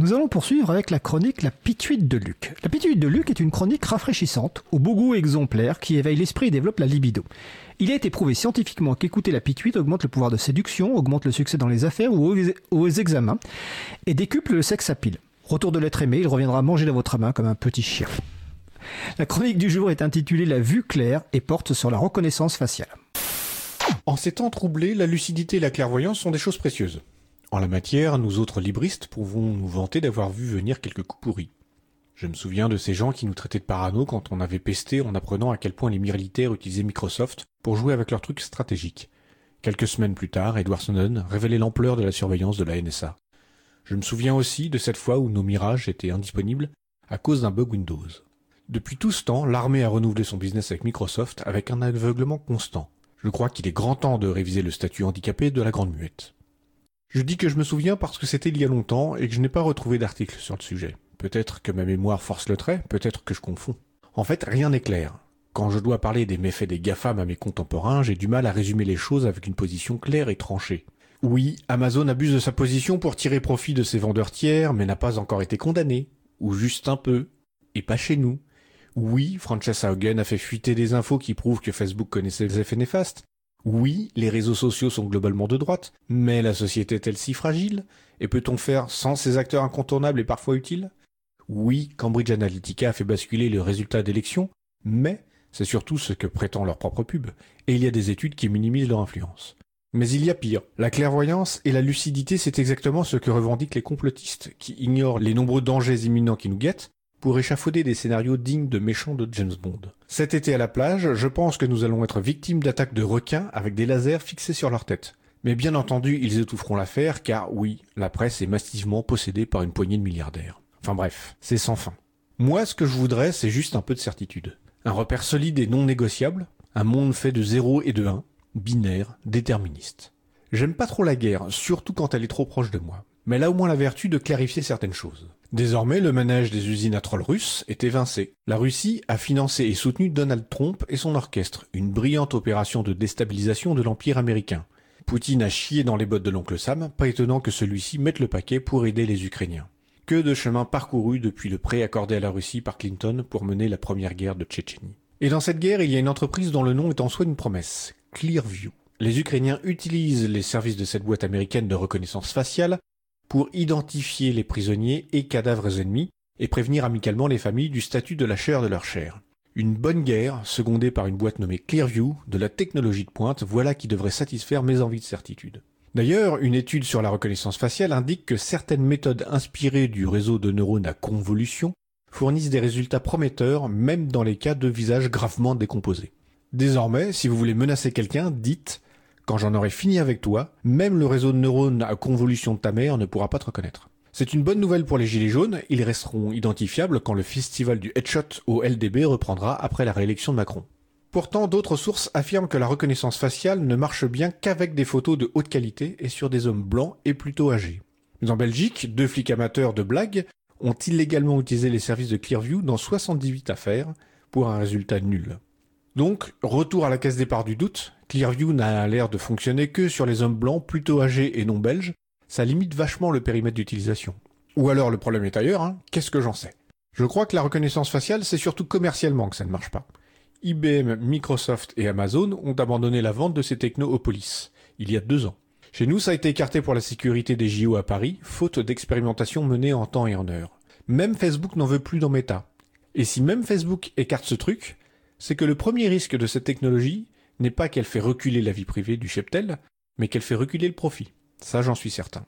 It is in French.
Nous allons poursuivre avec la chronique La Pituite de Luc. La Pituite de Luc est une chronique rafraîchissante, au beau goût exemplaire, qui éveille l'esprit et développe la libido. Il a été prouvé scientifiquement qu'écouter la pituite augmente le pouvoir de séduction, augmente le succès dans les affaires ou aux examens, et décuple le sexe à pile. Retour de l'être aimé, il reviendra manger dans votre main comme un petit chien. La chronique du jour est intitulée La vue claire et porte sur la reconnaissance faciale. En ces temps troublés, la lucidité et la clairvoyance sont des choses précieuses. En la matière, nous autres libristes pouvons nous vanter d'avoir vu venir quelques coups pourris. Je me souviens de ces gens qui nous traitaient de parano quand on avait pesté en apprenant à quel point les militaires utilisaient Microsoft pour jouer avec leurs trucs stratégiques. Quelques semaines plus tard, Edward Snowden révélait l'ampleur de la surveillance de la NSA. Je me souviens aussi de cette fois où nos mirages étaient indisponibles à cause d'un bug Windows. Depuis tout ce temps, l'armée a renouvelé son business avec Microsoft avec un aveuglement constant. Je crois qu'il est grand temps de réviser le statut handicapé de la Grande Muette. Je dis que je me souviens parce que c'était il y a longtemps et que je n'ai pas retrouvé d'article sur le sujet. Peut-être que ma mémoire force le trait, peut-être que je confonds. En fait, rien n'est clair. Quand je dois parler des méfaits des GAFAM à mes contemporains, j'ai du mal à résumer les choses avec une position claire et tranchée. Oui, Amazon abuse de sa position pour tirer profit de ses vendeurs tiers, mais n'a pas encore été condamné. Ou juste un peu. Et pas chez nous. Oui, Francesca Hogan a fait fuiter des infos qui prouvent que Facebook connaissait les effets néfastes. Oui, les réseaux sociaux sont globalement de droite, mais la société est-elle si fragile? Et peut-on faire sans ces acteurs incontournables et parfois utiles? Oui, Cambridge Analytica a fait basculer le résultat d'élections, mais c'est surtout ce que prétend leur propre pub, et il y a des études qui minimisent leur influence. Mais il y a pire. La clairvoyance et la lucidité, c'est exactement ce que revendiquent les complotistes, qui ignorent les nombreux dangers imminents qui nous guettent, pour échafauder des scénarios dignes de méchants de James Bond. Cet été à la plage, je pense que nous allons être victimes d'attaques de requins avec des lasers fixés sur leur tête. Mais bien entendu, ils étoufferont l'affaire car oui, la presse est massivement possédée par une poignée de milliardaires. Enfin bref, c'est sans fin. Moi, ce que je voudrais, c'est juste un peu de certitude. Un repère solide et non négociable, un monde fait de 0 et de 1, binaire, déterministe. J'aime pas trop la guerre, surtout quand elle est trop proche de moi. Mais elle a au moins la vertu de clarifier certaines choses. Désormais, le manège des usines à trolls russes est évincé. La Russie a financé et soutenu Donald Trump et son orchestre, une brillante opération de déstabilisation de l'Empire américain. Poutine a chié dans les bottes de l'oncle Sam, pas étonnant que celui-ci mette le paquet pour aider les Ukrainiens. Que de chemin parcouru depuis le prêt accordé à la Russie par Clinton pour mener la première guerre de Tchétchénie. Et dans cette guerre, il y a une entreprise dont le nom est en soi une promesse, Clearview. Les Ukrainiens utilisent les services de cette boîte américaine de reconnaissance faciale pour identifier les prisonniers et cadavres ennemis et prévenir amicalement les familles du statut de la chair de leur chair. Une bonne guerre, secondée par une boîte nommée Clearview, de la technologie de pointe, voilà qui devrait satisfaire mes envies de certitude. D'ailleurs, une étude sur la reconnaissance faciale indique que certaines méthodes inspirées du réseau de neurones à convolution fournissent des résultats prometteurs même dans les cas de visages gravement décomposés. Désormais, si vous voulez menacer quelqu'un, dites quand j'en aurai fini avec toi, même le réseau de neurones à convolution de ta mère ne pourra pas te reconnaître. C'est une bonne nouvelle pour les Gilets jaunes, ils resteront identifiables quand le festival du headshot au LDB reprendra après la réélection de Macron. Pourtant, d'autres sources affirment que la reconnaissance faciale ne marche bien qu'avec des photos de haute qualité et sur des hommes blancs et plutôt âgés. Mais en Belgique, deux flics amateurs de blagues ont illégalement utilisé les services de Clearview dans 78 affaires pour un résultat nul. Donc, retour à la caisse départ du doute, Clearview n'a l'air de fonctionner que sur les hommes blancs plutôt âgés et non belges, ça limite vachement le périmètre d'utilisation. Ou alors le problème est ailleurs, hein qu'est-ce que j'en sais? Je crois que la reconnaissance faciale, c'est surtout commercialement que ça ne marche pas. IBM, Microsoft et Amazon ont abandonné la vente de ces technos aux polices, il y a deux ans. Chez nous, ça a été écarté pour la sécurité des JO à Paris, faute d'expérimentation menée en temps et en heure. Même Facebook n'en veut plus dans Meta. Et si même Facebook écarte ce truc, c'est que le premier risque de cette technologie n'est pas qu'elle fait reculer la vie privée du cheptel, mais qu'elle fait reculer le profit. Ça, j'en suis certain.